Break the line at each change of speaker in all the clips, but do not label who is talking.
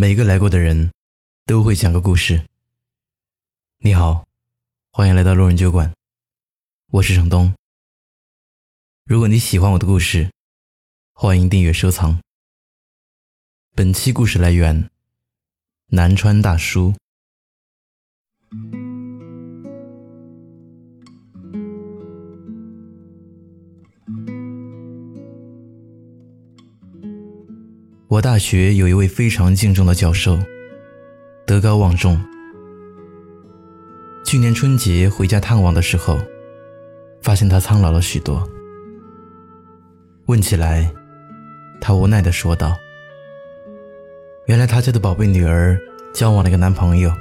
每个来过的人，都会讲个故事。你好，欢迎来到路人酒馆，我是程东。如果你喜欢我的故事，欢迎订阅收藏。本期故事来源：南川大叔。我大学有一位非常敬重的教授，德高望重。去年春节回家探望的时候，发现他苍老了许多。问起来，他无奈地说道：“原来他家的宝贝女儿交往了一个男朋友，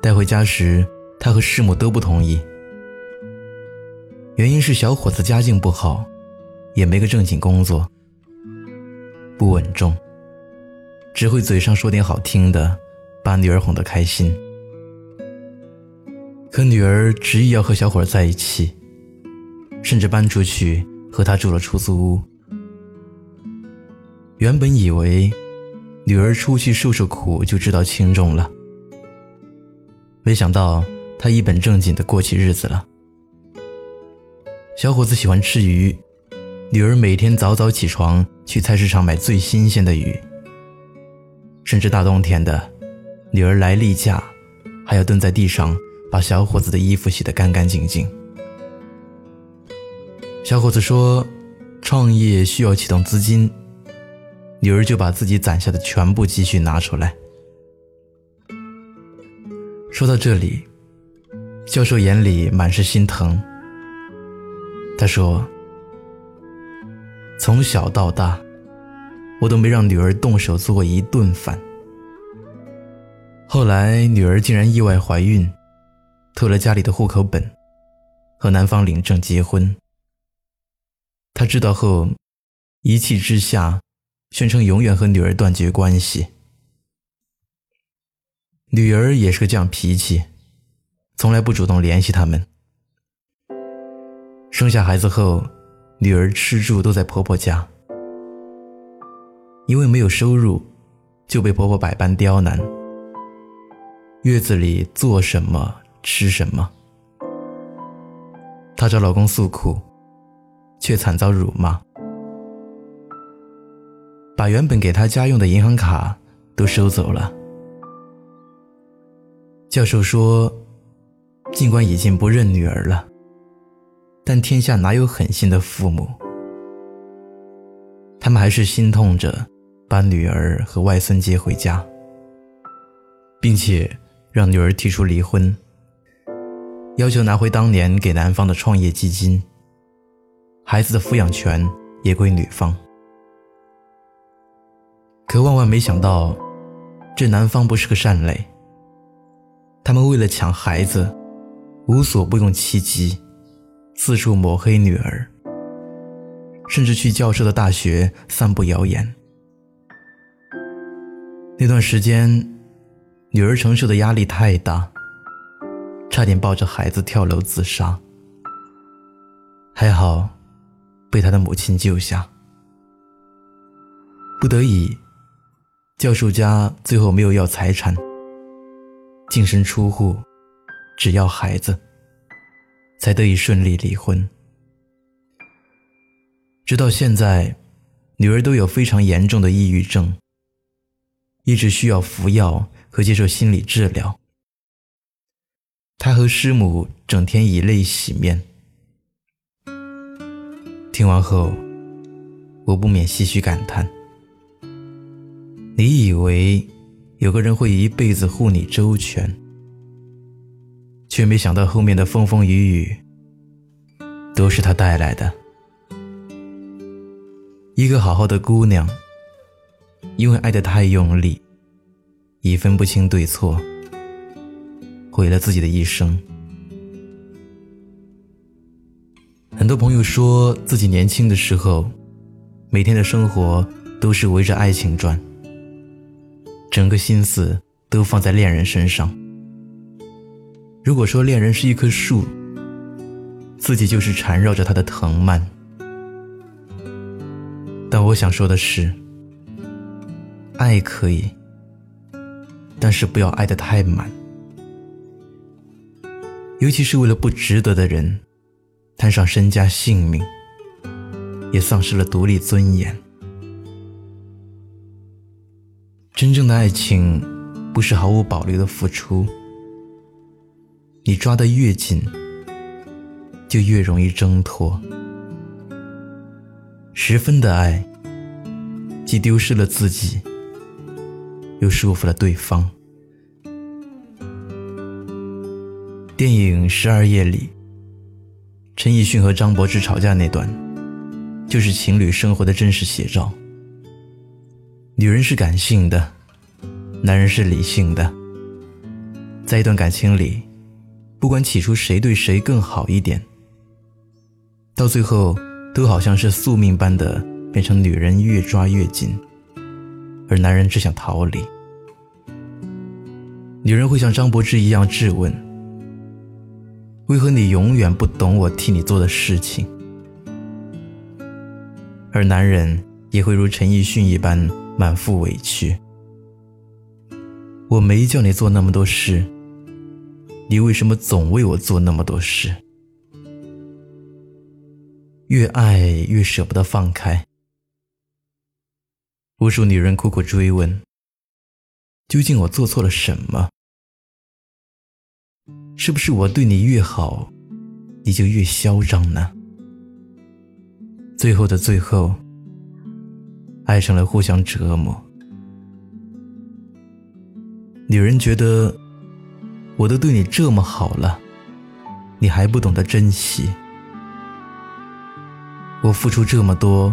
带回家时，他和师母都不同意，原因是小伙子家境不好，也没个正经工作。”不稳重，只会嘴上说点好听的，把女儿哄得开心。可女儿执意要和小伙在一起，甚至搬出去和他住了出租屋。原本以为女儿出去受受苦就知道轻重了，没想到他一本正经的过起日子了。小伙子喜欢吃鱼。女儿每天早早起床去菜市场买最新鲜的鱼，甚至大冬天的，女儿来例假，还要蹲在地上把小伙子的衣服洗得干干净净。小伙子说，创业需要启动资金，女儿就把自己攒下的全部积蓄拿出来。说到这里，教授眼里满是心疼。他说。从小到大，我都没让女儿动手做过一顿饭。后来女儿竟然意外怀孕，偷了家里的户口本，和男方领证结婚。他知道后，一气之下，宣称永远和女儿断绝关系。女儿也是个犟脾气，从来不主动联系他们。生下孩子后。女儿吃住都在婆婆家，因为没有收入，就被婆婆百般刁难。月子里做什么吃什么，她找老公诉苦，却惨遭辱骂，把原本给她家用的银行卡都收走了。教授说，尽管已经不认女儿了。但天下哪有狠心的父母？他们还是心痛着把女儿和外孙接回家，并且让女儿提出离婚，要求拿回当年给男方的创业基金，孩子的抚养权也归女方。可万万没想到，这男方不是个善类。他们为了抢孩子，无所不用其极。四处抹黑女儿，甚至去教授的大学散布谣言。那段时间，女儿承受的压力太大，差点抱着孩子跳楼自杀。还好，被他的母亲救下。不得已，教授家最后没有要财产，净身出户，只要孩子。才得以顺利离婚。直到现在，女儿都有非常严重的抑郁症，一直需要服药和接受心理治疗。她和师母整天以泪洗面。听完后，我不免唏嘘感叹：你以为有个人会一辈子护你周全？却没想到后面的风风雨雨都是他带来的。一个好好的姑娘，因为爱得太用力，已分不清对错，毁了自己的一生。很多朋友说自己年轻的时候，每天的生活都是围着爱情转，整个心思都放在恋人身上。如果说恋人是一棵树，自己就是缠绕着他的藤蔓。但我想说的是，爱可以，但是不要爱得太满，尤其是为了不值得的人，摊上身家性命，也丧失了独立尊严。真正的爱情，不是毫无保留的付出，你抓得越紧，就越容易挣脱。十分的爱，既丢失了自己，又束缚了对方。电影《十二夜》里，陈奕迅和张柏芝吵架那段，就是情侣生活的真实写照。女人是感性的，男人是理性的。在一段感情里，不管起初谁对谁更好一点，到最后。都好像是宿命般的变成女人越抓越紧，而男人只想逃离。女人会像张柏芝一样质问：“为何你永远不懂我替你做的事情？”而男人也会如陈奕迅一般满腹委屈：“我没叫你做那么多事，你为什么总为我做那么多事？”越爱越舍不得放开，无数女人苦苦追问：究竟我做错了什么？是不是我对你越好，你就越嚣张呢？最后的最后，爱上了互相折磨。女人觉得，我都对你这么好了，你还不懂得珍惜。我付出这么多，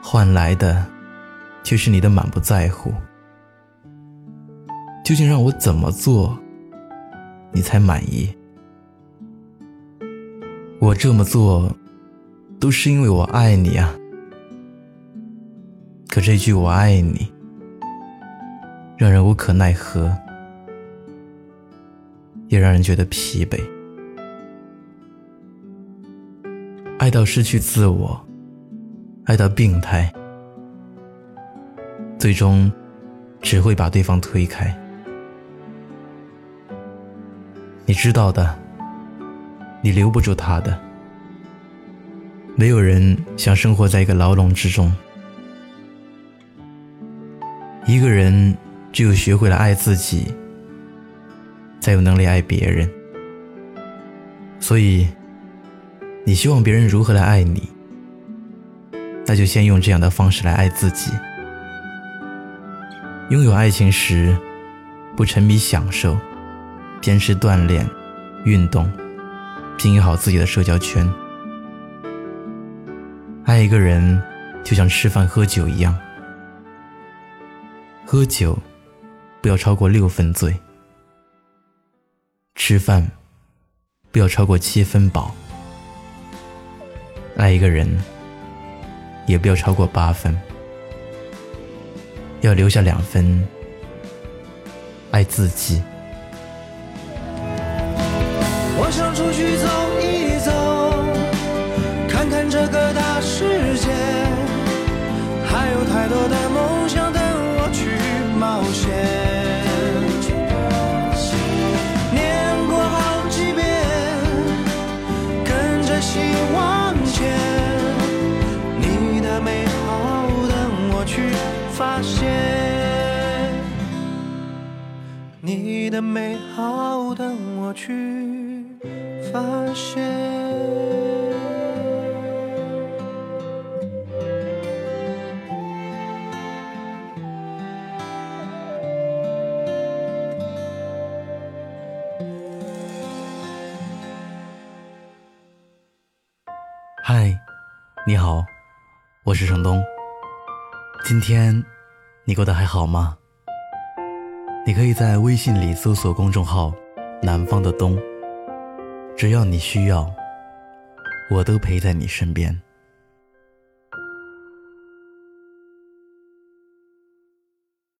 换来的却是你的满不在乎。究竟让我怎么做，你才满意？我这么做，都是因为我爱你啊。可这句“我爱你”，让人无可奈何，也让人觉得疲惫。爱到失去自我，爱到病态，最终只会把对方推开。你知道的，你留不住他的。没有人想生活在一个牢笼之中。一个人只有学会了爱自己，才有能力爱别人。所以。你希望别人如何来爱你？那就先用这样的方式来爱自己。拥有爱情时，不沉迷享受，坚持锻炼、运动，经营好自己的社交圈。爱一个人，就像吃饭喝酒一样，喝酒不要超过六分醉，吃饭不要超过七分饱。爱一个人，也不要超过八分，要留下两分爱自己。
我想出去走一的美好等我去发现。
嗨，你好，我是程东。今天你过得还好吗？你可以在微信里搜索公众号“南方的冬”，只要你需要，我都陪在你身边。